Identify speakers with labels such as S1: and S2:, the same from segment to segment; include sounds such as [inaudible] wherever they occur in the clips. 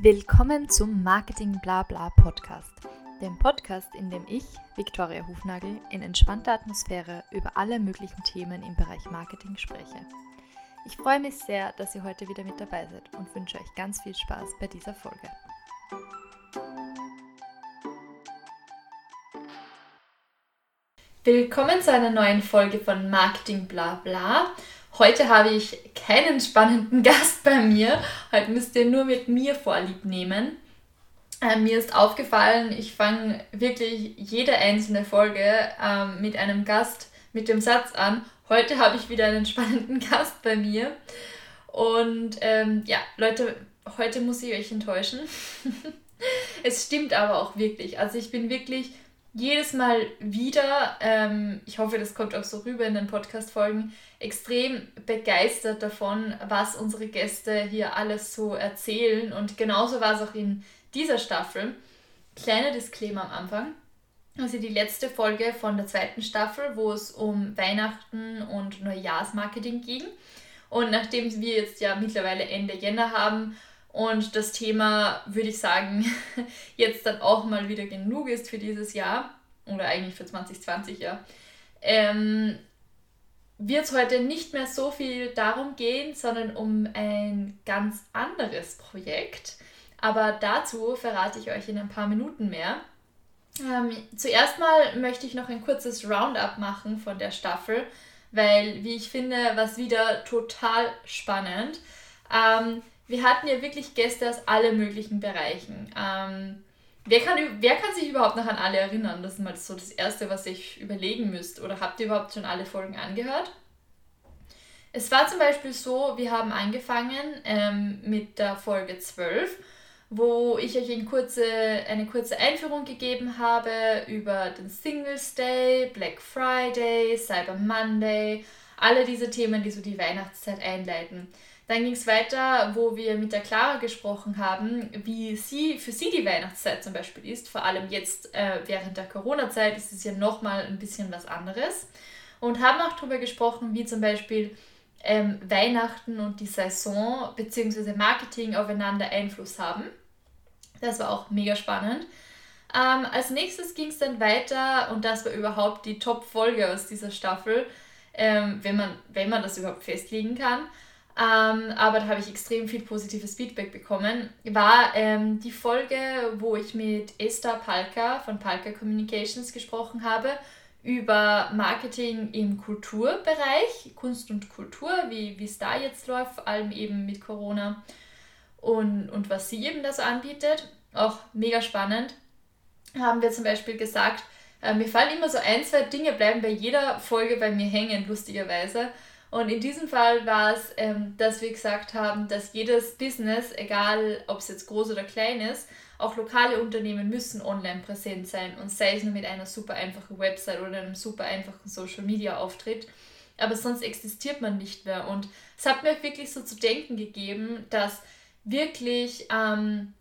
S1: Willkommen zum Marketing Blabla Podcast, dem Podcast, in dem ich, Viktoria Hufnagel, in entspannter Atmosphäre über alle möglichen Themen im Bereich Marketing spreche. Ich freue mich sehr, dass ihr heute wieder mit dabei seid und wünsche euch ganz viel Spaß bei dieser Folge. Willkommen zu einer neuen Folge von Marketing Blabla. Heute habe ich keinen spannenden [laughs] Gast bei mir. Heute müsst ihr nur mit mir vorlieb nehmen. Äh, mir ist aufgefallen, ich fange wirklich jede einzelne Folge äh, mit einem Gast mit dem Satz an. Heute habe ich wieder einen [laughs] spannenden Gast bei mir. Und ähm, ja, Leute, heute muss ich euch enttäuschen. [laughs] es stimmt aber auch wirklich. Also ich bin wirklich jedes Mal wieder, ähm, ich hoffe, das kommt auch so rüber in den Podcast-Folgen, extrem begeistert davon, was unsere Gäste hier alles so erzählen. Und genauso war es auch in dieser Staffel. Kleiner Disclaimer am Anfang. Also die letzte Folge von der zweiten Staffel, wo es um Weihnachten und Neujahrsmarketing ging. Und nachdem wir jetzt ja mittlerweile Ende Jänner haben und das Thema, würde ich sagen, [laughs] jetzt dann auch mal wieder genug ist für dieses Jahr oder eigentlich für 2020, ja, ähm, wird es heute nicht mehr so viel darum gehen, sondern um ein ganz anderes Projekt. Aber dazu verrate ich euch in ein paar Minuten mehr. Ähm, zuerst mal möchte ich noch ein kurzes Roundup machen von der Staffel, weil, wie ich finde, war es wieder total spannend. Ähm, wir hatten ja wirklich Gäste aus allen möglichen Bereichen. Ähm, wer, kann, wer kann sich überhaupt noch an alle erinnern? Das ist mal so das Erste, was ich überlegen müsst. Oder habt ihr überhaupt schon alle Folgen angehört? Es war zum Beispiel so, wir haben angefangen ähm, mit der Folge 12, wo ich euch eine kurze, eine kurze Einführung gegeben habe über den Singles Day, Black Friday, Cyber Monday, alle diese Themen, die so die Weihnachtszeit einleiten. Dann ging es weiter, wo wir mit der Clara gesprochen haben, wie sie für sie die Weihnachtszeit zum Beispiel ist. Vor allem jetzt äh, während der Corona-Zeit ist es ja nochmal ein bisschen was anderes. Und haben auch darüber gesprochen, wie zum Beispiel ähm, Weihnachten und die Saison bzw. Marketing aufeinander Einfluss haben. Das war auch mega spannend. Ähm, als nächstes ging es dann weiter und das war überhaupt die Top-Folge aus dieser Staffel, ähm, wenn, man, wenn man das überhaupt festlegen kann ähm, aber da habe ich extrem viel positives Feedback bekommen, war ähm, die Folge, wo ich mit Esther Palka von Palka Communications gesprochen habe über Marketing im Kulturbereich, Kunst und Kultur, wie es da jetzt läuft, vor allem eben mit Corona und, und was sie eben da so anbietet. Auch mega spannend. Haben wir zum Beispiel gesagt, äh, mir fallen immer so ein, zwei Dinge bleiben bei jeder Folge bei mir hängen, lustigerweise. Und in diesem Fall war es, ähm, dass wir gesagt haben, dass jedes Business, egal ob es jetzt groß oder klein ist, auch lokale Unternehmen müssen online präsent sein und sei es nur mit einer super einfachen Website oder einem super einfachen Social Media Auftritt. Aber sonst existiert man nicht mehr. Und es hat mir wirklich so zu denken gegeben, dass wirklich, ähm,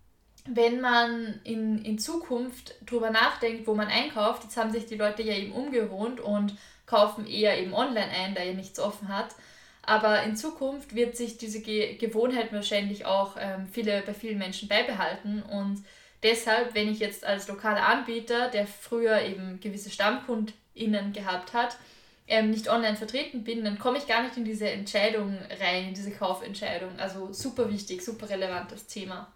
S1: wenn man in, in Zukunft drüber nachdenkt, wo man einkauft, jetzt haben sich die Leute ja eben umgewohnt und kaufen eher eben online ein, da ihr nichts offen hat. Aber in Zukunft wird sich diese Ge Gewohnheit wahrscheinlich auch ähm, viele, bei vielen Menschen beibehalten. Und deshalb, wenn ich jetzt als lokaler Anbieter, der früher eben gewisse StammkundInnen gehabt hat, ähm, nicht online vertreten bin, dann komme ich gar nicht in diese Entscheidung rein, in diese Kaufentscheidung. Also super wichtig, super relevantes Thema.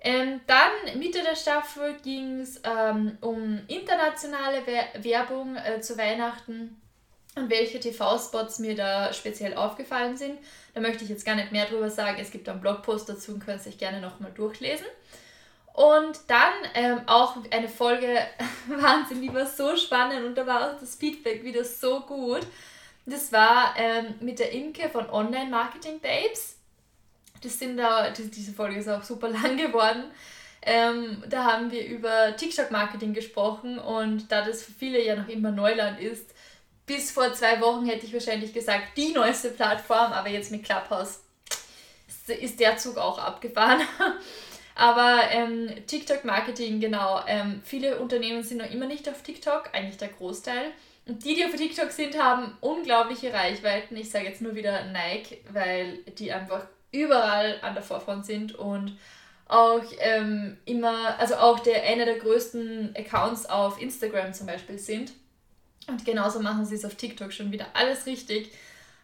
S1: Ähm, dann Mitte der Staffel ging es ähm, um internationale Werbung äh, zu Weihnachten und welche TV-Spots mir da speziell aufgefallen sind. Da möchte ich jetzt gar nicht mehr drüber sagen. Es gibt einen Blogpost dazu und könnt euch gerne nochmal durchlesen. Und dann ähm, auch eine Folge, [laughs] Wahnsinn, die war so spannend und da war auch das Feedback wieder so gut. Das war ähm, mit der Imke von Online Marketing Babes das sind da, die, diese Folge ist auch super [laughs] lang geworden. Ähm, da haben wir über TikTok-Marketing gesprochen und da das für viele ja noch immer Neuland ist, bis vor zwei Wochen hätte ich wahrscheinlich gesagt, die neueste Plattform, aber jetzt mit Clubhouse ist der Zug auch abgefahren. [laughs] aber ähm, TikTok-Marketing, genau, ähm, viele Unternehmen sind noch immer nicht auf TikTok, eigentlich der Großteil. Und die, die auf TikTok sind, haben unglaubliche Reichweiten. Ich sage jetzt nur wieder Nike, weil die einfach überall an der Vorfront sind und auch ähm, immer, also auch der einer der größten Accounts auf Instagram zum Beispiel sind. Und genauso machen sie es auf TikTok schon wieder alles richtig.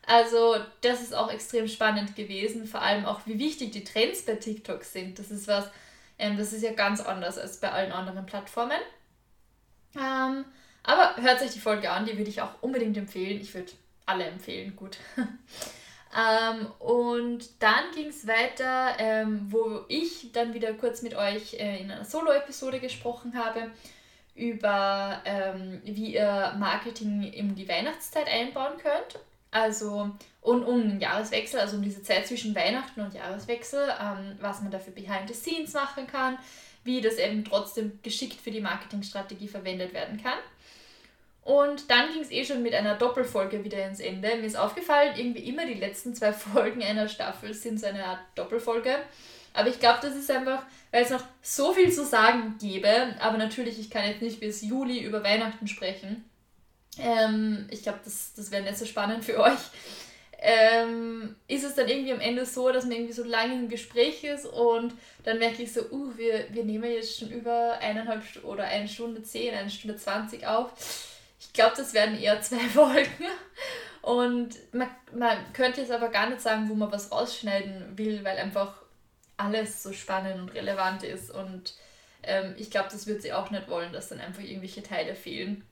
S1: Also das ist auch extrem spannend gewesen, vor allem auch wie wichtig die Trends bei TikTok sind. Das ist was, ähm, das ist ja ganz anders als bei allen anderen Plattformen. Ähm, aber hört sich die Folge an, die würde ich auch unbedingt empfehlen. Ich würde alle empfehlen, gut. [laughs] ähm, und dann ging es weiter, ähm, wo ich dann wieder kurz mit euch äh, in einer Solo-Episode gesprochen habe über, ähm, wie ihr Marketing in die Weihnachtszeit einbauen könnt. Also und um den Jahreswechsel, also um diese Zeit zwischen Weihnachten und Jahreswechsel, ähm, was man dafür behind the scenes machen kann, wie das eben trotzdem geschickt für die Marketingstrategie verwendet werden kann. Und dann ging es eh schon mit einer Doppelfolge wieder ins Ende. Mir ist aufgefallen, irgendwie immer die letzten zwei [laughs] Folgen einer Staffel sind so eine Art Doppelfolge. Aber ich glaube, das ist einfach, weil es noch so viel zu sagen gäbe. Aber natürlich, ich kann jetzt nicht bis Juli über Weihnachten sprechen. Ähm, ich glaube, das, das wäre nicht so spannend für [laughs] euch. Ähm, ist es dann irgendwie am Ende so, dass man irgendwie so lange im Gespräch ist und dann merke ich so, uh, wir, wir nehmen jetzt schon über eineinhalb oder eine Stunde zehn, eine Stunde zwanzig auf. Ich glaube, das werden eher zwei [laughs] Folgen. Und man, man könnte jetzt aber gar nicht sagen, wo man was rausschneiden will, weil einfach alles so spannend und relevant ist. Und ähm, ich glaube, das wird sie auch nicht wollen, dass dann einfach irgendwelche Teile fehlen.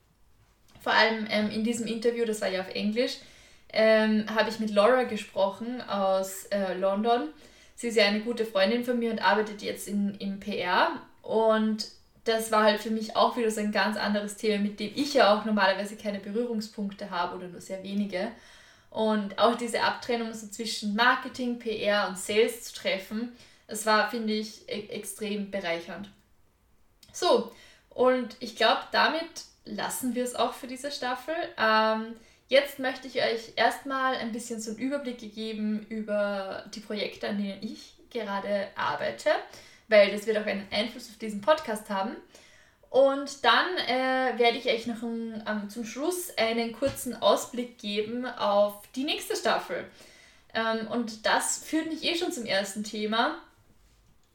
S1: Vor allem ähm, in diesem Interview, das war ja auf Englisch, ähm, habe ich mit Laura gesprochen aus äh, London. Sie ist ja eine gute Freundin von mir und arbeitet jetzt in, im PR. Und das war halt für mich auch wieder so ein ganz anderes Thema, mit dem ich ja auch normalerweise keine Berührungspunkte habe oder nur sehr wenige. Und auch diese Abtrennung so zwischen Marketing, PR und Sales zu treffen, das war, finde ich, e extrem bereichernd. So, und ich glaube, damit lassen wir es auch für diese Staffel. Ähm, jetzt möchte ich euch erstmal ein bisschen so einen Überblick geben über die Projekte, an denen ich gerade arbeite, weil das wird auch einen Einfluss auf diesen Podcast haben. Und dann äh, werde ich euch noch ein, ähm, zum Schluss einen kurzen Ausblick geben auf die nächste Staffel. Ähm, und das führt mich eh schon zum ersten Thema.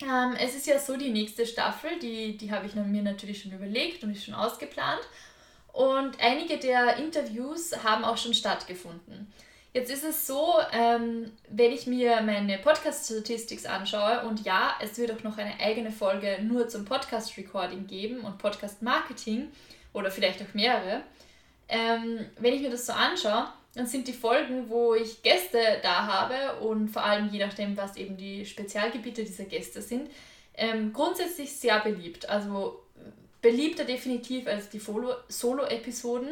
S1: Ähm, es ist ja so, die nächste Staffel, die, die habe ich mir natürlich schon überlegt und ist schon ausgeplant. Und einige der Interviews haben auch schon stattgefunden. Jetzt ist es so, ähm, wenn ich mir meine Podcast-Statistics anschaue, und ja, es wird auch noch eine eigene Folge nur zum Podcast-Recording geben und Podcast-Marketing oder vielleicht auch mehrere. Ähm, wenn ich mir das so anschaue, dann sind die Folgen, wo ich Gäste da habe und vor allem je nachdem, was eben die Spezialgebiete dieser Gäste sind, ähm, grundsätzlich sehr beliebt. Also beliebter definitiv als die Solo-Episoden,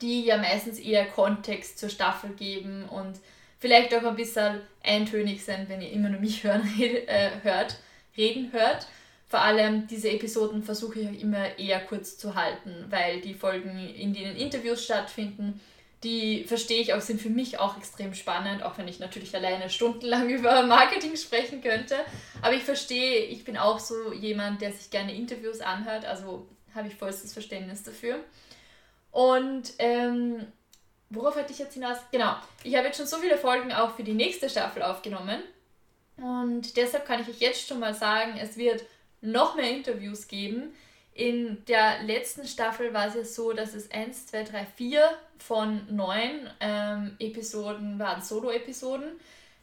S1: die ja meistens eher Kontext zur Staffel geben und vielleicht auch ein bisschen eintönig sind, wenn ihr immer nur mich [laughs] hören, äh, hört, reden hört. Vor allem diese Episoden versuche ich auch immer eher kurz zu halten, weil die Folgen, in denen Interviews stattfinden, die verstehe ich auch, sind für mich auch extrem spannend, auch wenn ich natürlich alleine stundenlang [laughs] über Marketing sprechen könnte. Aber ich verstehe, ich bin auch so jemand, der sich gerne Interviews anhört, also habe ich vollstes Verständnis dafür. Und ähm, worauf hatte ich jetzt hinaus? Genau, ich habe jetzt schon so viele Folgen auch für die nächste Staffel aufgenommen. Und deshalb kann ich euch jetzt schon mal sagen, es wird noch mehr Interviews geben. In der letzten Staffel war es ja so, dass es 1, 2, 3, 4 von 9 ähm, Episoden waren Solo-Episoden.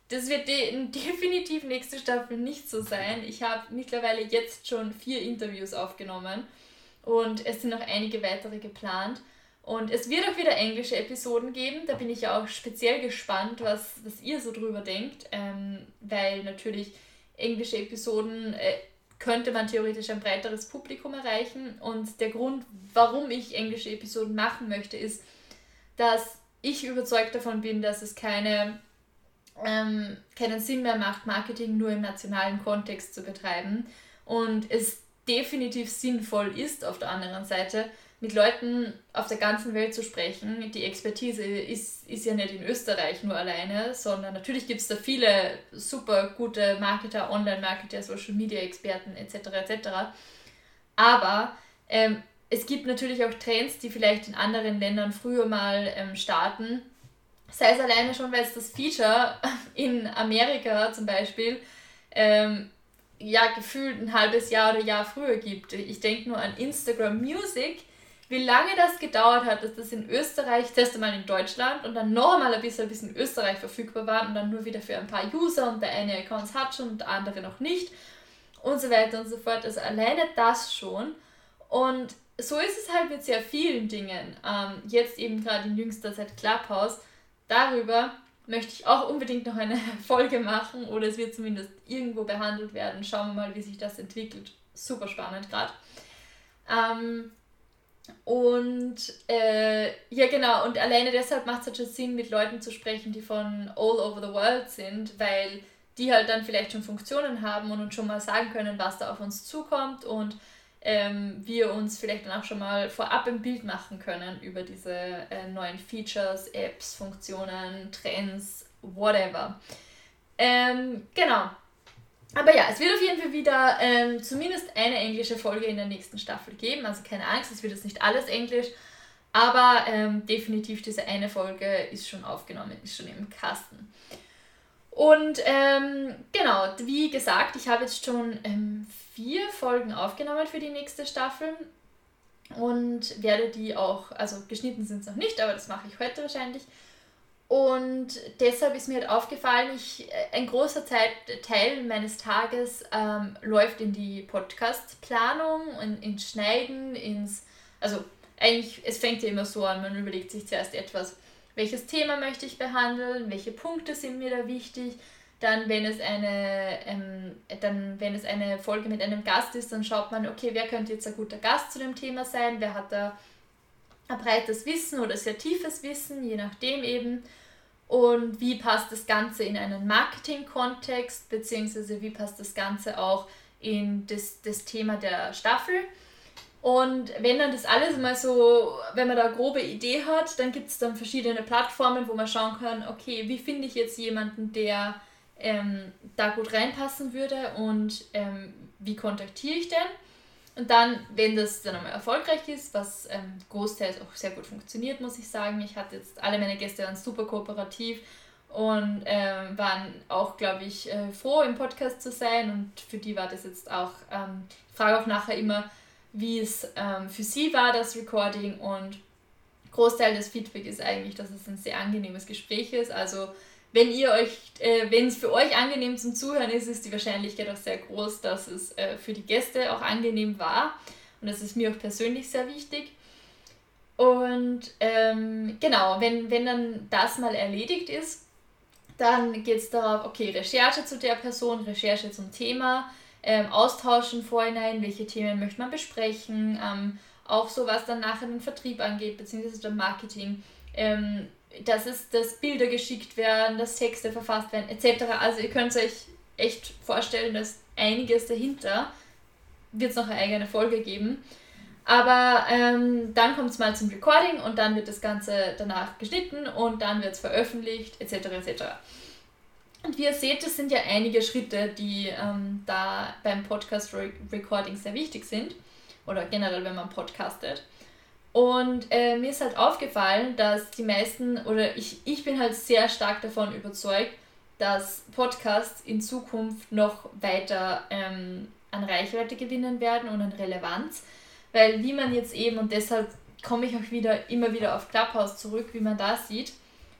S1: Das wird de [laughs] definitiv nächste Staffel nicht so sein. Ich habe mittlerweile jetzt schon vier Interviews aufgenommen und es sind noch einige weitere geplant. Und es wird auch wieder englische Episoden geben. Da bin ich ja auch speziell gespannt, was, was ihr so drüber denkt, ähm, weil natürlich englische Episoden äh, könnte man theoretisch ein breiteres Publikum erreichen. Und der Grund, warum ich englische Episoden machen möchte, ist, dass ich überzeugt davon bin, dass es keine, ähm, keinen Sinn mehr macht, Marketing nur im nationalen Kontext zu betreiben. Und es definitiv sinnvoll ist, auf der anderen Seite, mit Leuten auf der ganzen Welt zu sprechen. Die Expertise ist, ist ja nicht in Österreich nur alleine, sondern natürlich gibt es da viele super gute Marketer, Online-Marketer, Social-Media-Experten etc. etc. Aber ähm, es gibt natürlich auch Trends, die vielleicht in anderen Ländern früher mal ähm, starten. Sei es alleine schon, weil es das Feature [laughs] in Amerika zum Beispiel ähm, ja gefühlt ein halbes Jahr oder Jahr früher gibt. Ich denke nur an Instagram Music, wie lange das gedauert hat, dass das in Österreich, zuerst einmal in Deutschland und dann noch einmal ein bisschen bis in Österreich verfügbar war und dann nur wieder für ein paar User und der eine Accounts hat schon und der andere noch nicht und so weiter und so fort. Also alleine das schon. Und so ist es halt mit sehr vielen Dingen. Ähm, jetzt eben gerade in jüngster Zeit Clubhouse. Darüber möchte ich auch unbedingt noch eine [laughs] Folge machen oder es wird zumindest irgendwo behandelt werden. Schauen wir mal, wie sich das entwickelt. Super spannend gerade. Ähm, und äh, ja, genau, und alleine deshalb macht es halt schon Sinn, mit Leuten zu sprechen, die von all over the world sind, weil die halt dann vielleicht schon Funktionen haben und uns schon mal sagen können, was da auf uns zukommt und ähm, wir uns vielleicht dann auch schon mal vorab ein Bild machen können über diese äh, neuen Features, Apps, Funktionen, Trends, whatever. Ähm, genau. Aber ja, es wird auf jeden Fall wieder ähm, zumindest eine englische Folge in der nächsten Staffel geben. Also keine Angst, es wird jetzt nicht alles Englisch. Aber ähm, definitiv diese eine Folge ist schon aufgenommen, ist schon im Kasten. Und ähm, genau, wie gesagt, ich habe jetzt schon ähm, vier Folgen aufgenommen für die nächste Staffel und werde die auch, also geschnitten sind es noch nicht, aber das mache ich heute wahrscheinlich. Und deshalb ist mir halt aufgefallen, ich, äh, ein großer Zeit, Teil meines Tages ähm, läuft in die Podcast-Planung, in, ins Schneiden, ins, also eigentlich, es fängt ja immer so an, man überlegt sich zuerst etwas, welches Thema möchte ich behandeln, welche Punkte sind mir da wichtig. Dann, wenn es eine, ähm, dann, wenn es eine Folge mit einem Gast ist, dann schaut man, okay, wer könnte jetzt ein guter Gast zu dem Thema sein, wer hat da ein breites Wissen oder sehr tiefes Wissen, je nachdem eben. Und wie passt das Ganze in einen Marketing-Kontext, beziehungsweise wie passt das Ganze auch in das, das Thema der Staffel. Und wenn dann das alles mal so, wenn man da eine grobe Idee hat, dann gibt es dann verschiedene Plattformen, wo man schauen kann, okay, wie finde ich jetzt jemanden, der ähm, da gut reinpassen würde und ähm, wie kontaktiere ich den? Und dann, wenn das dann einmal erfolgreich ist, was ähm, großteils auch sehr gut funktioniert, muss ich sagen. Ich hatte jetzt, alle meine Gäste waren super kooperativ und äh, waren auch, glaube ich, äh, froh im Podcast zu sein und für die war das jetzt auch, ähm, ich frage auch nachher immer, wie es ähm, für sie war, das Recording. Und Großteil des Feedback ist eigentlich, dass es ein sehr angenehmes Gespräch ist. Also wenn ihr euch, äh, wenn es für euch angenehm zum Zuhören ist, ist die Wahrscheinlichkeit auch sehr groß, dass es äh, für die Gäste auch angenehm war. Und das ist mir auch persönlich sehr wichtig. Und ähm, genau, wenn, wenn dann das mal erledigt ist, dann geht es darauf, okay, Recherche zu der Person, Recherche zum Thema, ähm, austauschen vorhinein, welche Themen möchte man besprechen, ähm, auch so was dann nachher den Vertrieb angeht, beziehungsweise das Marketing, ähm, dass es dass Bilder geschickt werden, dass Texte verfasst werden, etc. Also ihr könnt euch echt vorstellen, dass einiges dahinter wird es noch eine eigene Folge geben. Aber ähm, dann kommt es mal zum Recording und dann wird das Ganze danach geschnitten und dann wird es veröffentlicht, etc. etc. Und wie ihr seht, es sind ja einige Schritte, die ähm, da beim Podcast-Recording sehr wichtig sind. Oder generell, wenn man podcastet. Und äh, mir ist halt aufgefallen, dass die meisten, oder ich, ich bin halt sehr stark davon überzeugt, dass Podcasts in Zukunft noch weiter ähm, an Reichweite gewinnen werden und an Relevanz. Weil wie man jetzt eben, und deshalb komme ich auch wieder immer wieder auf Clubhouse zurück, wie man da sieht,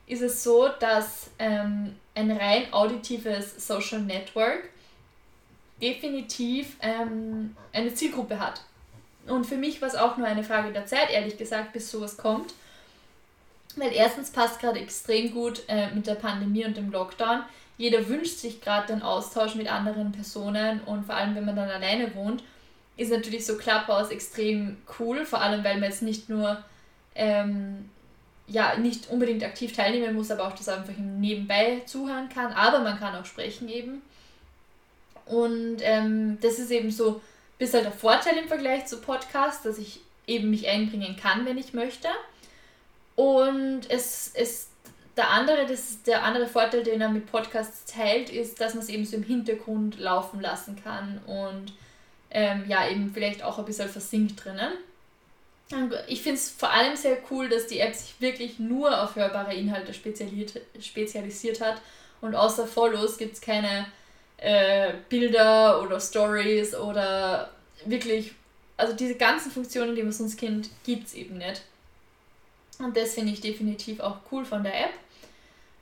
S1: ist es so, dass ähm, ein rein auditives Social Network definitiv ähm, eine Zielgruppe hat. Und für mich war es auch nur eine Frage der Zeit, ehrlich gesagt, bis sowas kommt. Weil erstens passt gerade extrem gut äh, mit der Pandemie und dem Lockdown. Jeder wünscht sich gerade den Austausch mit anderen Personen und vor allem, wenn man dann alleine wohnt, ist natürlich so Clubhouse extrem cool, vor allem weil man jetzt nicht nur ähm, ja, nicht unbedingt aktiv teilnehmen muss, aber auch das einfach nebenbei zuhören kann. Aber man kann auch sprechen eben. Und ähm, das ist eben so ein bisschen der Vorteil im Vergleich zu Podcasts, dass ich eben mich einbringen kann, wenn ich möchte. Und es ist der andere, das der andere Vorteil, den er mit Podcasts teilt, ist, dass man es eben so im Hintergrund laufen lassen kann und ähm, ja, eben vielleicht auch ein bisschen versinkt drinnen. Ich finde es vor allem sehr cool, dass die App sich wirklich nur auf hörbare Inhalte spezialisiert hat und außer Follows gibt es keine äh, Bilder oder Stories oder wirklich, also diese ganzen Funktionen, die man sonst kennt, gibt es eben nicht. Und das finde ich definitiv auch cool von der App.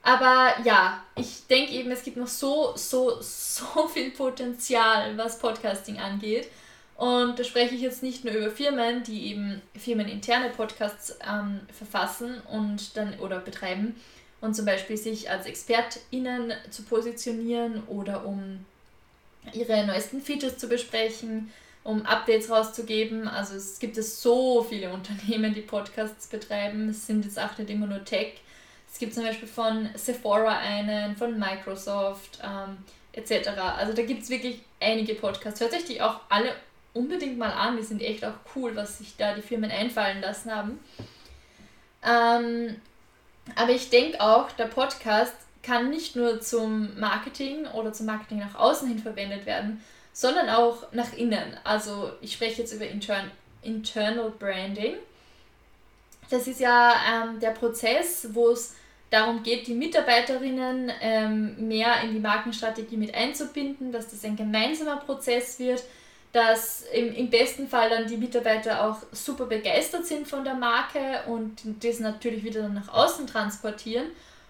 S1: Aber ja, ich denke eben, es gibt noch so, so, so [laughs] viel Potenzial, was Podcasting angeht. Und da spreche ich jetzt nicht nur über Firmen, die eben firmeninterne Podcasts ähm, verfassen und dann oder betreiben und zum Beispiel sich als ExpertInnen zu positionieren oder um ihre neuesten Features zu besprechen, um Updates rauszugeben. Also es gibt es so viele [laughs] Unternehmen, die Podcasts betreiben. Es sind jetzt auch nicht immer nur Tech. Es gibt zum Beispiel von Sephora einen, von Microsoft ähm, etc. Also da gibt es wirklich einige Podcasts. Hört euch die auch alle unbedingt mal an. Die sind echt auch cool, was sich da die Firmen einfallen lassen haben. Ähm, aber ich denke auch, der Podcast kann nicht nur zum Marketing oder zum Marketing nach außen hin verwendet werden, sondern auch nach innen. Also ich spreche jetzt über Intern Internal Branding. Das ist ja ähm, der Prozess, wo es darum geht, die Mitarbeiterinnen ähm, mehr in die Markenstrategie mit einzubinden, dass das ein gemeinsamer Prozess wird, dass im, im besten Fall dann die Mitarbeiter auch super begeistert sind von der Marke und das natürlich wieder dann nach außen transportieren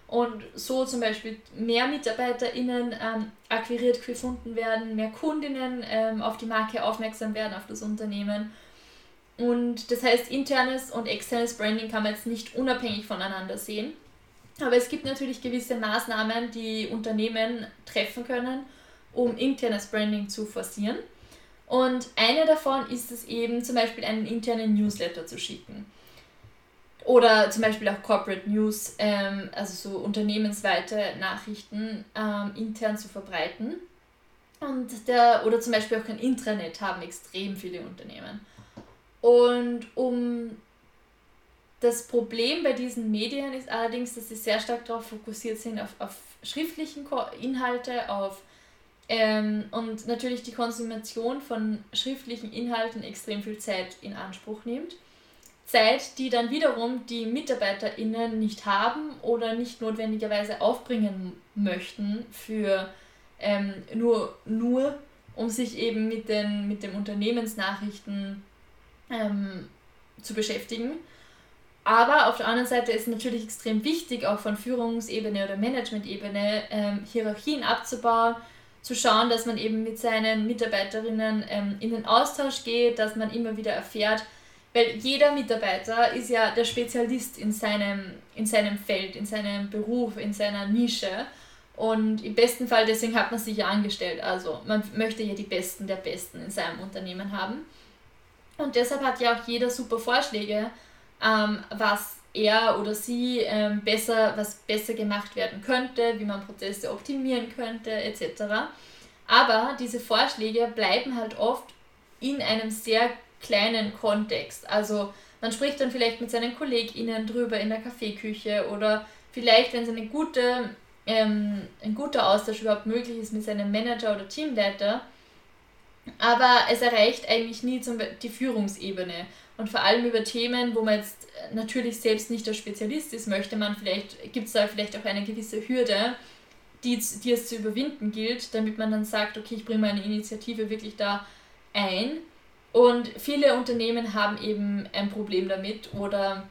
S1: und so zum Beispiel mehr MitarbeiterInnen ähm, akquiriert gefunden werden, mehr Kundinnen ähm, auf die Marke aufmerksam werden, auf das Unternehmen. Und das heißt, internes und externes Branding kann man jetzt nicht unabhängig voneinander sehen. Aber es gibt natürlich gewisse Maßnahmen, die Unternehmen treffen können, um internes Branding zu forcieren. Und eine davon ist es eben zum Beispiel einen internen Newsletter zu schicken. Oder zum Beispiel auch Corporate News, ähm, also so unternehmensweite Nachrichten ähm, intern zu verbreiten. Und der, oder zum Beispiel auch ein Intranet haben extrem viele Unternehmen. Und um das Problem bei diesen Medien ist allerdings, dass sie sehr stark darauf fokussiert sind, auf, auf schriftlichen Inhalte, auf ähm, und natürlich die Konsumation von schriftlichen Inhalten extrem viel Zeit in Anspruch nimmt. Zeit, die dann wiederum die MitarbeiterInnen nicht haben oder nicht notwendigerweise aufbringen möchten für ähm, nur, nur, um sich eben mit den, mit den Unternehmensnachrichten ähm, zu beschäftigen. Aber auf der anderen Seite ist natürlich extrem wichtig, auch von Führungsebene oder Managementebene ähm, Hierarchien abzubauen, zu schauen, dass man eben mit seinen Mitarbeiterinnen ähm, in den Austausch geht, dass man immer wieder erfährt, weil jeder Mitarbeiter ist ja der Spezialist in seinem, in seinem Feld, in seinem Beruf, in seiner Nische. Und im besten Fall, deswegen hat man sich ja angestellt. Also man möchte ja die Besten der Besten in seinem Unternehmen haben. Und deshalb hat ja auch jeder super Vorschläge, ähm, was er oder sie ähm, besser, was besser gemacht werden könnte, wie man Prozesse optimieren könnte, etc. Aber diese Vorschläge bleiben halt oft in einem sehr kleinen Kontext. Also man spricht dann vielleicht mit seinen KollegInnen drüber in der Kaffeeküche oder vielleicht, wenn es eine gute, ähm, ein guter Austausch überhaupt möglich ist mit seinem Manager oder Teamleiter. Aber es erreicht eigentlich nie zum, die Führungsebene. Und vor allem über Themen, wo man jetzt natürlich selbst nicht der Spezialist ist, möchte man vielleicht, gibt es da vielleicht auch eine gewisse Hürde, die, die es zu überwinden gilt, damit man dann sagt, okay, ich bringe meine Initiative wirklich da ein. Und viele Unternehmen haben eben ein Problem damit oder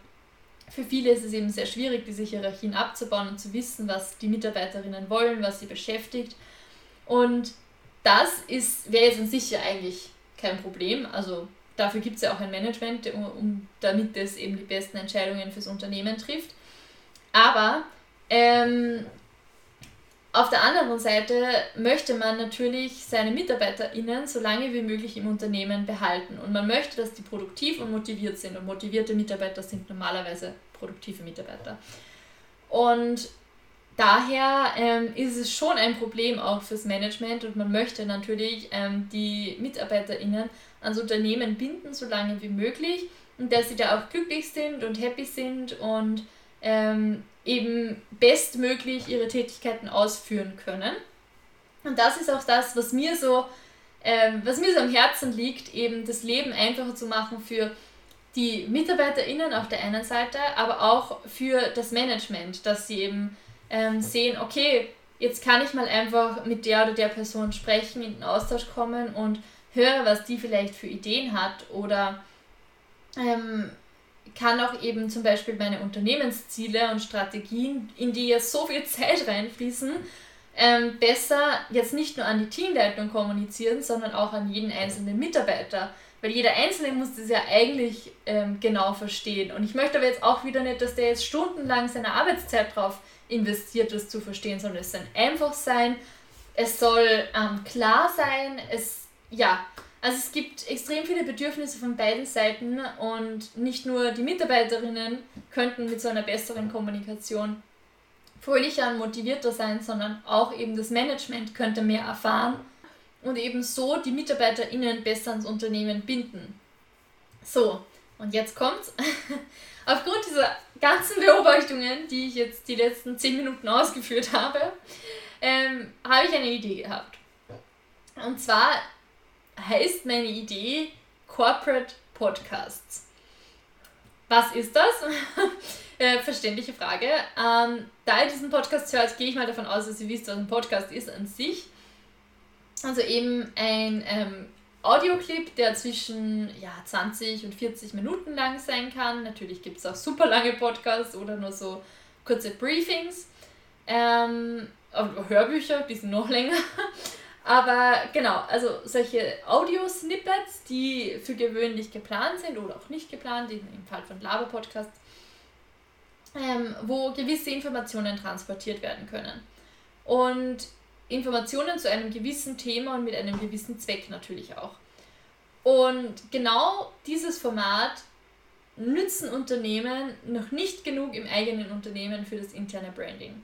S1: für viele ist es eben sehr schwierig, diese Hierarchien abzubauen und zu wissen, was die Mitarbeiterinnen wollen, was sie beschäftigt. Und das wäre jetzt an sich ja eigentlich kein Problem. Also Dafür gibt es ja auch ein Management, um, um, damit es eben die besten Entscheidungen fürs Unternehmen trifft. Aber ähm, auf der anderen Seite möchte man natürlich seine MitarbeiterInnen so lange wie möglich im Unternehmen behalten. Und man möchte, dass die produktiv und motiviert sind. Und motivierte Mitarbeiter sind normalerweise produktive Mitarbeiter. Und daher ähm, ist es schon ein Problem auch fürs Management und man möchte natürlich ähm, die MitarbeiterInnen ans Unternehmen binden, so lange wie möglich und dass sie da auch glücklich sind und happy sind und ähm, eben bestmöglich ihre Tätigkeiten ausführen können. Und das ist auch das, was mir so, ähm, was mir so am Herzen liegt, eben das Leben einfacher zu machen für die MitarbeiterInnen auf der einen Seite, aber auch für das Management, dass sie eben ähm, sehen, okay, jetzt kann ich mal einfach mit der oder der Person sprechen, in den Austausch kommen und höre, was die vielleicht für Ideen hat oder ähm, kann auch eben zum Beispiel meine Unternehmensziele und Strategien, in die ja so viel [laughs] Zeit reinfließen, ähm, besser jetzt nicht nur an die Teamleitung kommunizieren, sondern auch an jeden einzelnen Mitarbeiter. Weil jeder Einzelne muss das ja eigentlich ähm, genau verstehen. Und ich möchte aber jetzt auch wieder nicht, dass der jetzt stundenlang seine Arbeitszeit drauf investiert, das zu verstehen, sondern es soll einfach sein, es soll ähm, klar sein, es, ja, also es gibt extrem viele Bedürfnisse von beiden Seiten und nicht nur die Mitarbeiterinnen könnten mit so einer besseren Kommunikation fröhlicher und motivierter sein, sondern auch eben das Management könnte mehr erfahren und eben so die MitarbeiterInnen besser ans Unternehmen binden. So, und jetzt kommt's. [laughs] Aufgrund dieser ganzen Beobachtungen, die ich jetzt die letzten 10 Minuten ausgeführt habe, ähm, habe ich eine Idee gehabt. Und zwar heißt meine Idee Corporate Podcasts. Was ist das? [laughs] äh, verständliche Frage. Ähm, da ihr diesen Podcast hört, gehe ich mal davon aus, dass ihr wisst, was ein Podcast ist an sich. Also eben ein ähm, Audioclip, der zwischen ja, 20 und 40 Minuten lang sein kann. Natürlich gibt es auch super lange Podcasts oder nur so kurze Briefings. Ähm, Hörbücher, ein bisschen noch länger. [laughs] Aber genau, also solche Audio-Snippets, die für gewöhnlich geplant sind oder auch nicht geplant, im Fall von Laber-Podcasts, ähm, wo gewisse Informationen transportiert werden können. Und Informationen zu einem gewissen Thema und mit einem gewissen Zweck natürlich auch. Und genau dieses Format nützen Unternehmen noch nicht genug im eigenen Unternehmen für das interne Branding.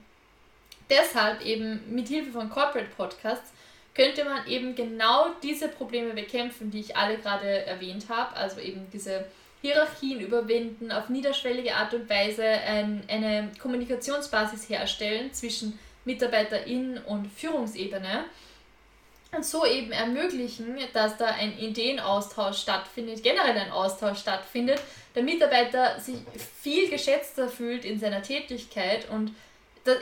S1: Deshalb eben mit Hilfe von Corporate Podcasts könnte man eben genau diese Probleme bekämpfen, die ich alle gerade erwähnt habe, also eben diese Hierarchien überwinden, auf niederschwellige Art und Weise ein, eine Kommunikationsbasis herstellen zwischen MitarbeiterInnen und Führungsebene und so eben ermöglichen, dass da ein Ideenaustausch stattfindet, generell ein Austausch stattfindet, der Mitarbeiter sich viel geschätzter fühlt in seiner Tätigkeit und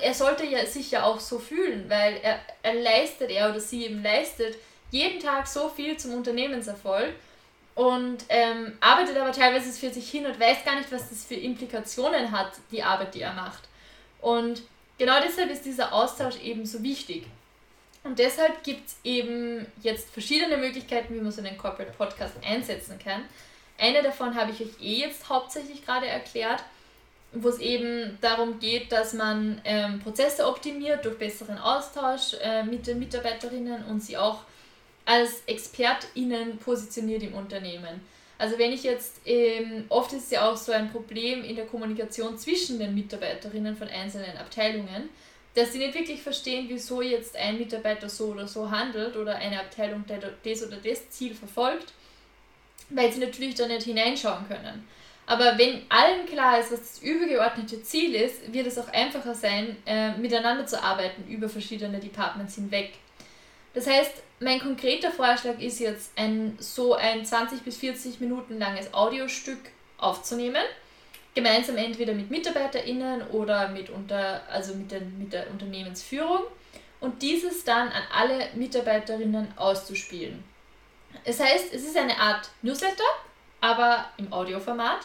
S1: er sollte ja sich ja auch so fühlen, weil er, er leistet, er oder sie eben leistet jeden Tag so viel zum Unternehmenserfolg und ähm, arbeitet aber teilweise für sich hin und weiß gar nicht, was das für Implikationen hat, die Arbeit, die er macht. Und genau deshalb ist dieser Austausch eben so wichtig. Und deshalb gibt es eben jetzt verschiedene Möglichkeiten, wie man so einen Corporate Podcast einsetzen kann. Eine davon habe ich euch eh jetzt hauptsächlich gerade erklärt wo es eben darum geht, dass man ähm, Prozesse optimiert durch besseren Austausch äh, mit den Mitarbeiterinnen und sie auch als ExpertInnen positioniert im Unternehmen. Also wenn ich jetzt, ähm, oft ist es ja auch so ein Problem in der Kommunikation zwischen den Mitarbeiterinnen von einzelnen Abteilungen, dass sie nicht wirklich verstehen, wieso jetzt ein Mitarbeiter so oder so handelt oder eine Abteilung das oder das Ziel verfolgt, weil sie natürlich da nicht hineinschauen können. Aber wenn allen klar ist, was das übergeordnete Ziel ist, wird es auch einfacher sein, äh, miteinander zu arbeiten über verschiedene Departments hinweg. Das heißt, mein konkreter Vorschlag ist jetzt, ein, so ein 20 bis 40 Minuten langes Audiostück aufzunehmen, gemeinsam entweder mit MitarbeiterInnen oder mit, unter, also mit, den, mit der Unternehmensführung und dieses dann an alle Mitarbeiterinnen auszuspielen. Das heißt, es ist eine Art Newsletter, aber im Audioformat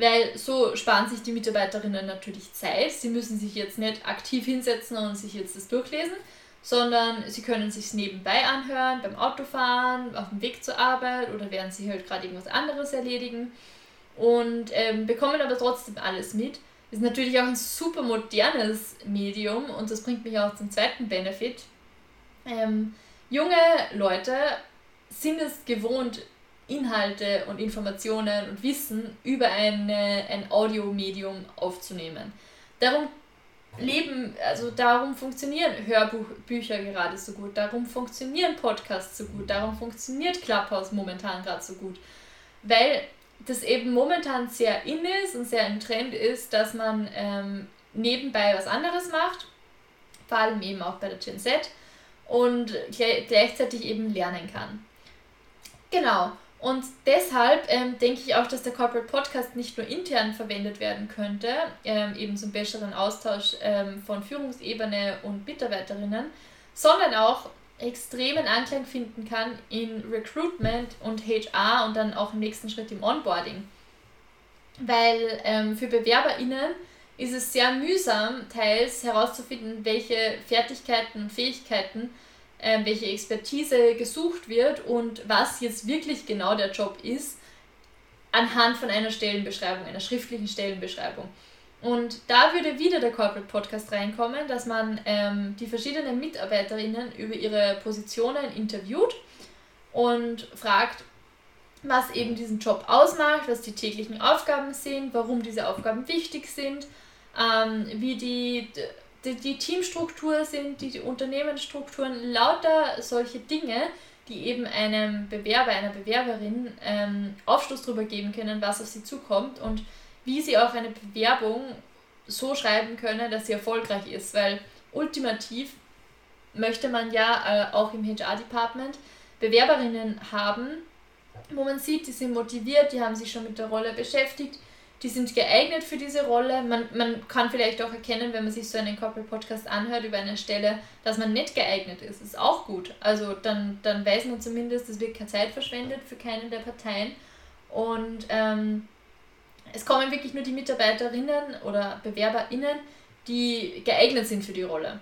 S1: weil so sparen sich die Mitarbeiterinnen natürlich Zeit. Sie müssen sich jetzt nicht aktiv hinsetzen und sich jetzt das durchlesen, sondern sie können sich nebenbei anhören, beim Autofahren, auf dem Weg zur Arbeit oder während sie halt gerade irgendwas anderes erledigen und ähm, bekommen aber trotzdem alles mit. Ist natürlich auch ein super modernes Medium und das bringt mich auch zum zweiten Benefit. Ähm, junge Leute sind es gewohnt, Inhalte und Informationen und Wissen über eine, ein Audiomedium aufzunehmen. Darum leben, also darum funktionieren Hörbücher gerade so gut, darum funktionieren Podcasts so gut, darum funktioniert Clubhouse momentan gerade so gut, weil das eben momentan sehr in ist und sehr im Trend ist, dass man ähm, nebenbei was anderes macht, vor allem eben auch bei der Gen Z und gleichzeitig eben lernen kann. Genau. Und deshalb ähm, denke ich auch, dass der Corporate Podcast nicht nur intern verwendet werden könnte, ähm, eben zum besseren Austausch ähm, von Führungsebene und Mitarbeiterinnen, sondern auch extremen Anklang finden kann in Recruitment und HR und dann auch im nächsten Schritt im Onboarding. Weil ähm, für BewerberInnen ist es sehr mühsam, teils herauszufinden, welche Fertigkeiten und Fähigkeiten äh, welche Expertise gesucht wird und was jetzt wirklich genau der Job ist, anhand von einer Stellenbeschreibung, einer schriftlichen Stellenbeschreibung. Und da würde wieder der Corporate Podcast reinkommen, dass man ähm, die verschiedenen Mitarbeiterinnen über ihre Positionen interviewt und fragt, was eben diesen Job ausmacht, was die täglichen Aufgaben sind, warum diese Aufgaben wichtig sind, ähm, wie die die, die Teamstruktur sind, die, die Unternehmensstrukturen, lauter solche Dinge, die eben einem Bewerber, einer Bewerberin ähm, Aufschluss darüber geben können, was auf sie zukommt und wie sie auch eine Bewerbung so schreiben können, dass sie erfolgreich ist. Weil ultimativ möchte man ja äh, auch im HR-Department Bewerberinnen haben, wo man sieht, die sind motiviert, die haben sich schon mit der Rolle beschäftigt, die sind geeignet für diese Rolle. Man, man kann vielleicht auch erkennen, wenn man sich so einen Corporate-Podcast anhört über eine Stelle, dass man nicht geeignet ist. Ist auch gut. Also dann, dann weiß man zumindest, es wird keine Zeit verschwendet für keine der Parteien. Und ähm, es kommen wirklich nur die Mitarbeiterinnen oder BewerberInnen, die geeignet sind für die Rolle.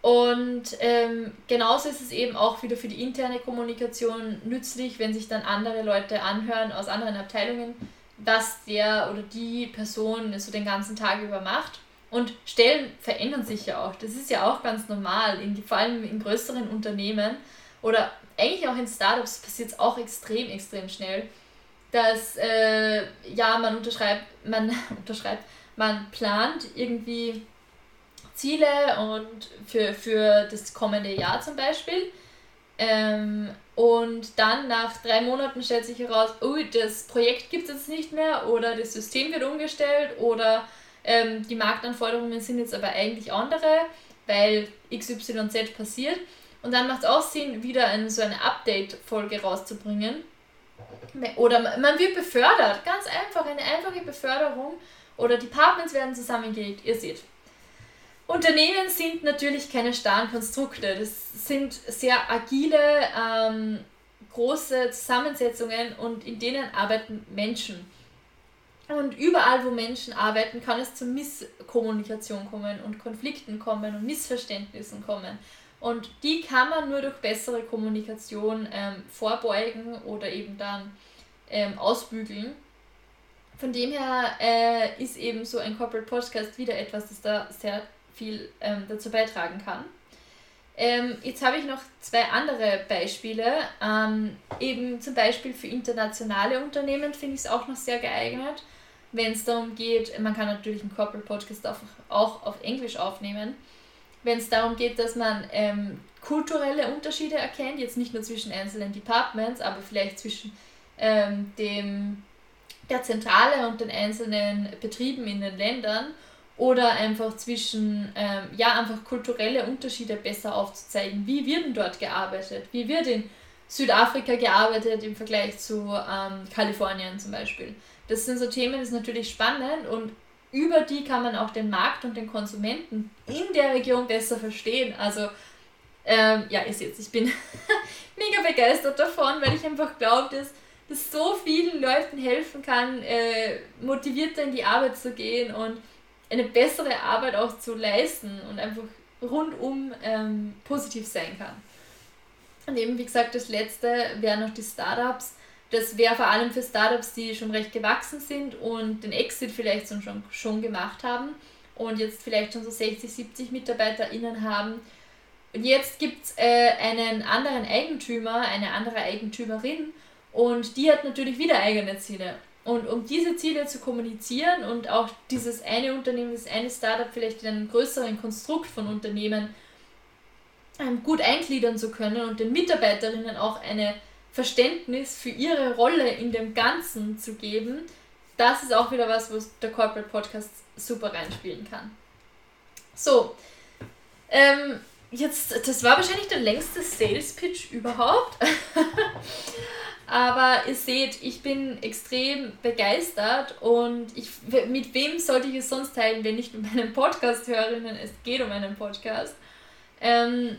S1: Und ähm, genauso ist es eben auch wieder für die interne Kommunikation nützlich, wenn sich dann andere Leute anhören aus anderen Abteilungen, was der oder die Person so den ganzen Tag über macht. Und Stellen verändern sich ja auch. Das ist ja auch ganz normal, in, vor allem in größeren Unternehmen oder eigentlich auch in Startups passiert es auch extrem, extrem schnell, dass äh, ja, man unterschreibt, man [laughs] unterschreibt, man plant irgendwie Ziele und für, für das kommende Jahr zum Beispiel. Ähm, und dann nach drei Monaten stellt sich heraus, oh, das Projekt gibt es jetzt nicht mehr oder das System wird umgestellt oder ähm, die Marktanforderungen sind jetzt aber eigentlich andere, weil XYZ passiert. Und dann macht es auch Sinn, wieder ein, so eine Update-Folge rauszubringen. Oder man wird befördert, ganz einfach, eine einfache Beförderung. Oder Departments werden zusammengelegt, ihr seht. Unternehmen sind natürlich keine starren Konstrukte. Das sind sehr agile, ähm, große Zusammensetzungen und in denen arbeiten Menschen. Und überall, wo Menschen arbeiten, kann es zu Misskommunikation kommen und Konflikten kommen und Missverständnissen kommen. Und die kann man nur durch bessere Kommunikation ähm, vorbeugen oder eben dann ähm, ausbügeln. Von dem her äh, ist eben so ein Corporate Podcast wieder etwas, das da sehr viel ähm, dazu beitragen kann. Ähm, jetzt habe ich noch zwei andere Beispiele. Ähm, eben zum Beispiel für internationale Unternehmen finde ich es auch noch sehr geeignet, wenn es darum geht, man kann natürlich einen Corporate Podcast auch, auch auf Englisch aufnehmen, wenn es darum geht, dass man ähm, kulturelle Unterschiede erkennt, jetzt nicht nur zwischen einzelnen Departments, aber vielleicht zwischen ähm, dem, der Zentrale und den einzelnen Betrieben in den Ländern oder einfach zwischen, ähm, ja, einfach kulturelle Unterschiede besser aufzuzeigen. Wie wird denn dort gearbeitet? Wie wird in Südafrika gearbeitet im Vergleich zu ähm, Kalifornien zum Beispiel? Das sind so Themen, das ist natürlich spannend und über die kann man auch den Markt und den Konsumenten in der Region besser verstehen. Also, ähm, ja, ihr seht, ich bin [laughs] mega begeistert davon, weil ich einfach glaube, dass das so vielen Leuten helfen kann, äh, motivierter in die Arbeit zu gehen und eine bessere Arbeit auch zu leisten und einfach rundum ähm, positiv sein kann. Und eben, wie gesagt, das letzte wären noch die Startups. Das wäre vor allem für Startups, die schon recht gewachsen sind und den Exit vielleicht schon, schon gemacht haben und jetzt vielleicht schon so 60, 70 MitarbeiterInnen haben. Und jetzt gibt es äh, einen anderen Eigentümer, eine andere Eigentümerin und die hat natürlich wieder eigene Ziele. Und um diese Ziele zu kommunizieren und auch dieses eine Unternehmen, das eine Startup vielleicht in einem größeren Konstrukt von Unternehmen ähm, gut eingliedern zu können und den Mitarbeiterinnen auch eine Verständnis für ihre Rolle in dem Ganzen zu geben, das ist auch wieder was, wo der Corporate Podcast super reinspielen kann. So, ähm, jetzt, das war wahrscheinlich der längste Sales Pitch überhaupt. [laughs] Aber ihr seht, ich bin extrem begeistert und ich, mit wem sollte ich es sonst teilen, wenn nicht mit meinen Podcast-Hörerinnen? Es geht um einen Podcast. Ähm,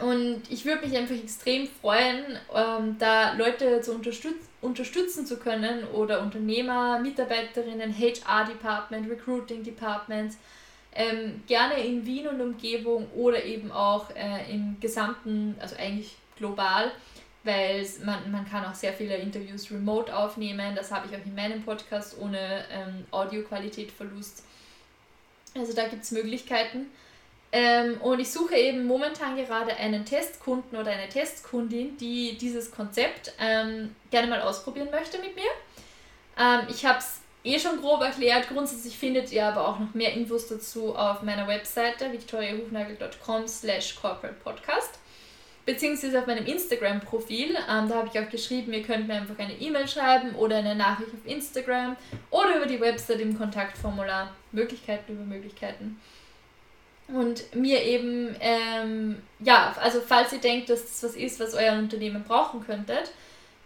S1: und ich würde mich einfach extrem freuen, ähm, da Leute zu unterstützen unterstützen zu können oder Unternehmer, Mitarbeiterinnen, HR-Department, Recruiting-Departments, ähm, gerne in Wien und Umgebung oder eben auch äh, im gesamten, also eigentlich global, weil man, man kann auch sehr viele Interviews remote aufnehmen. Das habe ich auch in meinem Podcast ohne ähm, Audioqualitätverlust. Also da gibt es Möglichkeiten. Ähm, und ich suche eben momentan gerade einen Testkunden oder eine Testkundin, die dieses Konzept ähm, gerne mal ausprobieren möchte mit mir. Ähm, ich habe es eh schon grob erklärt. Grundsätzlich findet ihr aber auch noch mehr Infos dazu auf meiner Webseite victoriahufnagel.com slash corporate podcast beziehungsweise auf meinem Instagram-Profil. Ähm, da habe ich auch geschrieben, ihr könnt mir einfach eine E-Mail schreiben oder eine Nachricht auf Instagram oder über die Website im Kontaktformular. Möglichkeiten über Möglichkeiten und mir eben, ähm, ja, also falls ihr denkt, dass das was ist, was euer Unternehmen brauchen könntet,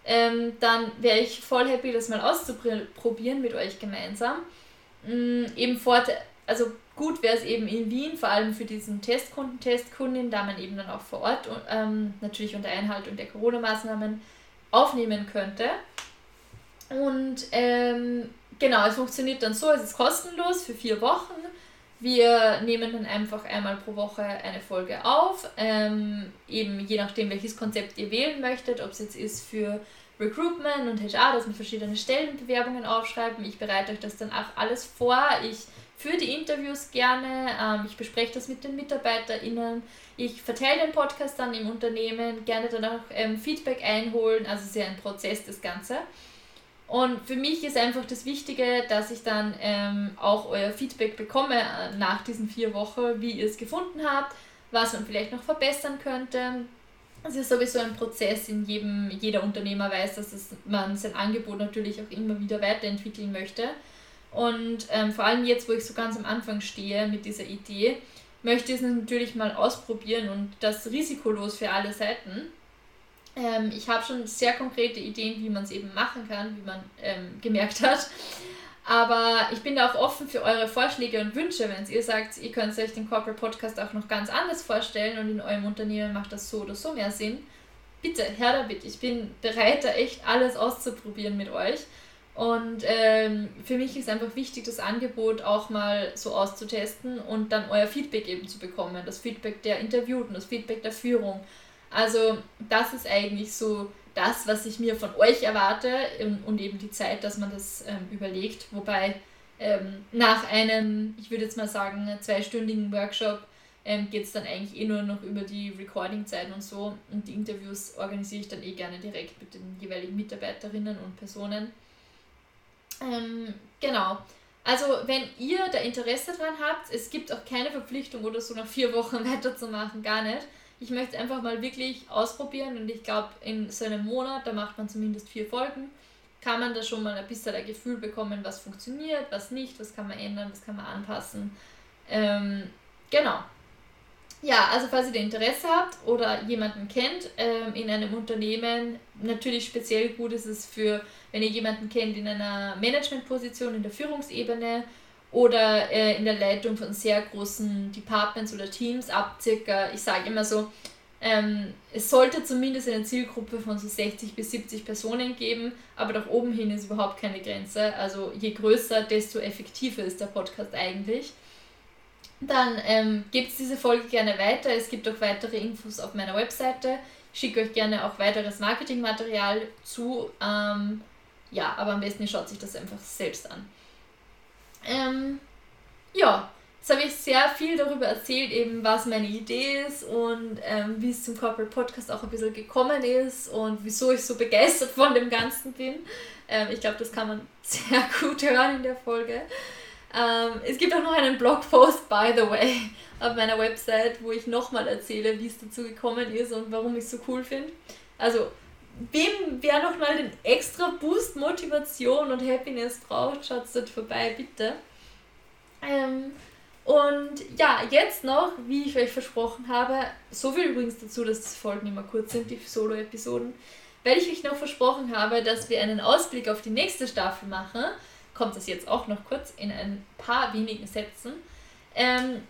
S1: ähm, dann wäre ich voll happy, das mal auszuprobieren mit euch gemeinsam. Ähm, eben fort, also gut wäre es eben in Wien, vor allem für diesen Testkunden, Testkundin, da man eben dann auch vor Ort ähm, natürlich unter Einhaltung der Corona-Maßnahmen aufnehmen könnte. Und ähm, genau, es funktioniert dann so, es ist kostenlos für vier Wochen wir nehmen dann einfach einmal pro Woche eine Folge auf, ähm, eben je nachdem, welches Konzept ihr wählen möchtet, ob es jetzt ist für Recruitment und HR, dass wir verschiedene Stellenbewerbungen aufschreiben. Ich bereite euch das dann auch alles vor. Ich führe die Interviews gerne, ähm, ich bespreche das mit den MitarbeiterInnen, ich verteile den Podcast dann im Unternehmen, gerne dann auch ähm, Feedback einholen, also sehr ein Prozess das Ganze. Und für mich ist einfach das Wichtige, dass ich dann ähm, auch euer Feedback bekomme äh, nach diesen vier Wochen, wie ihr es gefunden habt, was man vielleicht noch verbessern könnte. Es ist sowieso ein Prozess, in jedem, jeder Unternehmer weiß, dass es, man sein Angebot natürlich auch immer wieder weiterentwickeln möchte. Und ähm, vor allem jetzt, wo ich so ganz am Anfang stehe mit dieser Idee, möchte ich es natürlich mal ausprobieren und das risikolos für alle Seiten. Ähm, ich habe schon sehr konkrete Ideen, wie man es eben machen kann, wie man ähm, [laughs] gemerkt hat. Aber ich bin da auch offen für eure Vorschläge und Wünsche, wenn ihr sagt, ihr könnt euch den Corporate Podcast auch noch ganz anders vorstellen und in eurem Unternehmen macht das so oder so mehr Sinn. Bitte, her damit. Ich bin bereit, da echt alles auszuprobieren mit euch. Und ähm, für mich ist einfach wichtig, das Angebot auch mal so auszutesten und dann euer Feedback eben zu bekommen. Das Feedback der Interviewten, das Feedback der Führung also das ist eigentlich so das, was ich mir von euch erwarte und eben die Zeit, dass man das ähm, überlegt. Wobei ähm, nach einem, ich würde jetzt mal sagen, zweistündigen Workshop ähm, geht es dann eigentlich eh nur noch über die Recording-Zeiten und so. Und die Interviews organisiere ich dann eh gerne direkt mit den jeweiligen Mitarbeiterinnen und Personen. Ähm, genau. Also wenn ihr da Interesse dran habt, es gibt auch keine Verpflichtung oder so nach vier Wochen [laughs] weiterzumachen, gar nicht ich möchte einfach mal wirklich ausprobieren und ich glaube, in so einem Monat, da macht man zumindest vier Folgen, kann man da schon mal ein bisschen ein Gefühl bekommen, was funktioniert, was nicht, was kann man ändern, was kann man anpassen. Ähm, genau. Ja, also falls ihr Interesse habt oder jemanden kennt ähm, in einem Unternehmen, natürlich speziell gut ist es für, wenn ihr jemanden kennt in einer Managementposition, in der Führungsebene oder äh, in der Leitung von sehr großen Departments oder Teams ab circa, ich sage immer so, ähm, es sollte zumindest eine Zielgruppe von so 60 bis 70 Personen geben, aber nach oben hin ist überhaupt keine Grenze. Also je größer, desto effektiver ist der Podcast eigentlich. Dann ähm, gebt diese Folge gerne weiter. Es gibt auch weitere Infos auf meiner Webseite. Ich schicke euch gerne auch weiteres Marketingmaterial zu. Ähm, ja, aber am besten ihr schaut sich das einfach selbst an. Ähm, ja, jetzt habe ich sehr viel darüber erzählt, eben was meine Idee ist und ähm, wie es zum Corporate Podcast auch ein bisschen gekommen ist und wieso ich so begeistert von dem Ganzen bin. Ähm, ich glaube, das kann man [laughs] sehr gut hören in der Folge. Ähm, es gibt auch noch einen Blogpost, by the way, auf meiner Website, wo ich nochmal erzähle, wie es dazu gekommen ist und warum ich es so cool finde. Also wem wer noch mal den extra Boost Motivation und Happiness braucht, schaut dort vorbei, bitte. Ähm, und ja, jetzt noch, wie ich euch versprochen habe, so viel übrigens dazu, dass die Folgen immer kurz sind, die Solo-Episoden. weil ich euch noch versprochen habe, dass wir einen Ausblick auf die nächste Staffel machen, kommt das jetzt auch noch kurz in ein paar wenigen Sätzen. Ähm,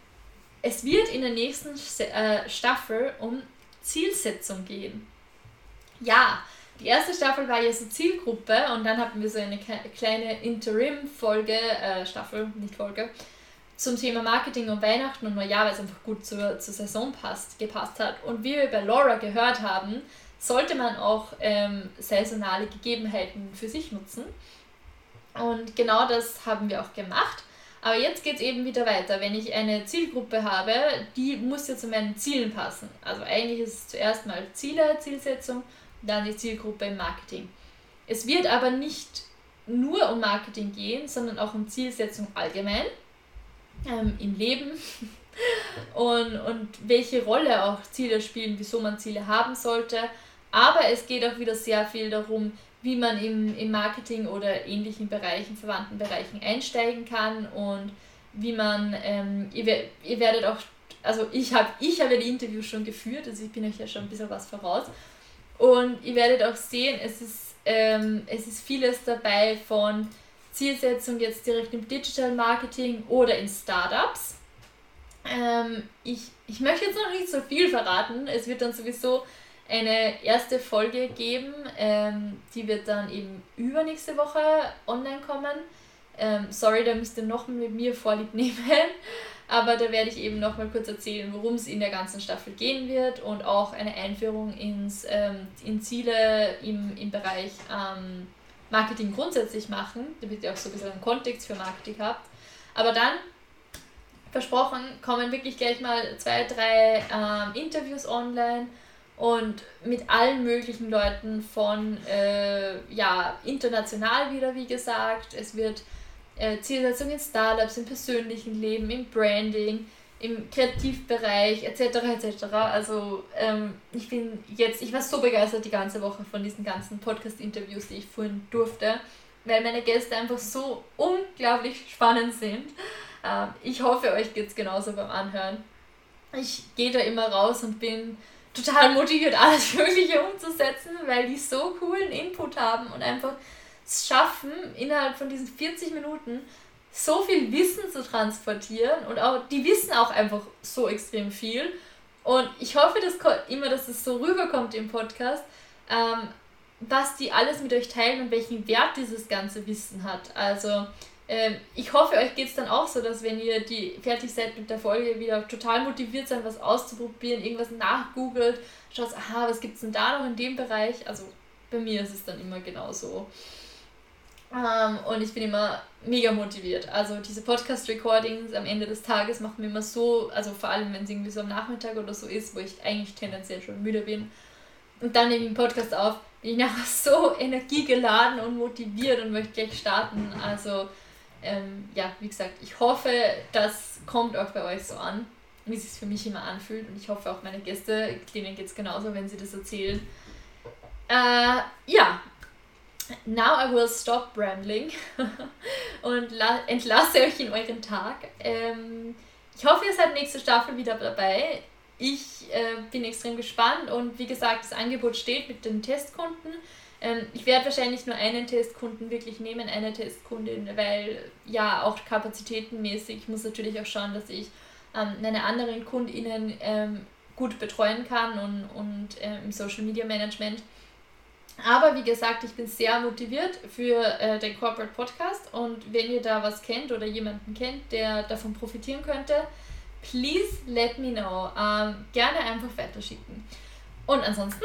S1: es wird in der nächsten äh, Staffel um Zielsetzung gehen. Ja, die erste Staffel war ja so Zielgruppe und dann hatten wir so eine kleine Interim-Folge, äh, Staffel, nicht Folge, zum Thema Marketing und Weihnachten und Neujahr, weil es einfach gut zur, zur Saison passt, gepasst hat. Und wie wir bei Laura gehört haben, sollte man auch ähm, saisonale Gegebenheiten für sich nutzen. Und genau das haben wir auch gemacht. Aber jetzt geht es eben wieder weiter. Wenn ich eine Zielgruppe habe, die muss ja zu meinen Zielen passen. Also eigentlich ist es zuerst mal Ziele, Zielsetzung, dann die Zielgruppe im Marketing. Es wird aber nicht nur um Marketing gehen, sondern auch um Zielsetzung allgemein ähm, im Leben [laughs] und, und welche Rolle auch Ziele spielen, wieso man Ziele haben sollte. Aber es geht auch wieder sehr viel darum, wie man im, im Marketing oder ähnlichen Bereichen, verwandten Bereichen einsteigen kann und wie man, ähm, ihr, ihr werdet auch, also ich habe ich hab die Interviews schon geführt, also ich bin euch ja schon ein bisschen was voraus. Und ihr werdet auch sehen, es ist, ähm, es ist vieles dabei von Zielsetzung jetzt direkt im Digital Marketing oder in Startups. Ähm, ich, ich möchte jetzt noch nicht so viel verraten. Es wird dann sowieso eine erste Folge geben. Ähm, die wird dann eben übernächste Woche online kommen. Ähm, sorry, da müsst ihr noch mit mir Vorlieb [laughs] nehmen. Aber da werde ich eben noch mal kurz erzählen, worum es in der ganzen Staffel gehen wird und auch eine Einführung ins, ähm, in Ziele im, im Bereich ähm, Marketing grundsätzlich machen, damit ihr auch so ein bisschen einen Kontext für Marketing habt. Aber dann, versprochen, kommen wirklich gleich mal zwei, drei ähm, Interviews online und mit allen möglichen Leuten von äh, ja, international wieder, wie gesagt. Es wird äh, Zielsetzung in Startups, im persönlichen Leben, im Branding, im Kreativbereich etc. etc. Also ähm, ich bin jetzt, ich war so begeistert die ganze Woche von diesen ganzen Podcast-Interviews, die ich vorhin durfte, weil meine Gäste einfach so unglaublich spannend sind. Ähm, ich hoffe, euch geht es genauso beim Anhören. Ich gehe da immer raus und bin total motiviert, alles Mögliche umzusetzen, weil die so coolen Input haben und einfach es schaffen, innerhalb von diesen 40 Minuten so viel Wissen zu transportieren und auch die wissen auch einfach so extrem viel. Und ich hoffe dass immer, dass es so rüberkommt im Podcast, ähm, was die alles mit euch teilen und welchen Wert dieses ganze Wissen hat. Also ähm, ich hoffe, euch geht es dann auch so, dass wenn ihr die fertig seid mit der Folge, wieder total motiviert seid, was auszuprobieren, irgendwas nachgoogelt, schaut, aha, was gibt es denn da noch in dem Bereich? Also bei mir ist es dann immer genauso. Ähm, und ich bin immer mega motiviert. Also diese Podcast-Recordings am Ende des Tages machen mir immer so, also vor allem wenn es irgendwie so am Nachmittag oder so ist, wo ich eigentlich tendenziell schon müde bin. Und dann nehme ich einen Podcast auf, bin ich nachher [laughs] so energiegeladen und motiviert und möchte gleich starten. Also ähm, ja, wie gesagt, ich hoffe, das kommt auch bei euch so an, wie es sich für mich immer anfühlt. Und ich hoffe auch meine Gäste, denen geht es genauso, wenn sie das erzählen. Äh, ja, now I will stop rambling [laughs] und entlasse euch in euren Tag. Ähm, ich hoffe, ihr seid nächste Staffel wieder dabei. Ich äh, bin extrem gespannt und wie gesagt, das Angebot steht mit den Testkunden. Ähm, ich werde wahrscheinlich nur einen Testkunden wirklich nehmen, eine Testkundin, weil ja auch kapazitätenmäßig, ich muss natürlich auch schauen, dass ich ähm, meine anderen KundInnen ähm, gut betreuen kann und, und äh, im Social Media Management. Aber wie gesagt, ich bin sehr motiviert für äh, den Corporate Podcast und wenn ihr da was kennt oder jemanden kennt, der davon profitieren könnte, please let me know. Ähm, gerne einfach weiterschicken. Und ansonsten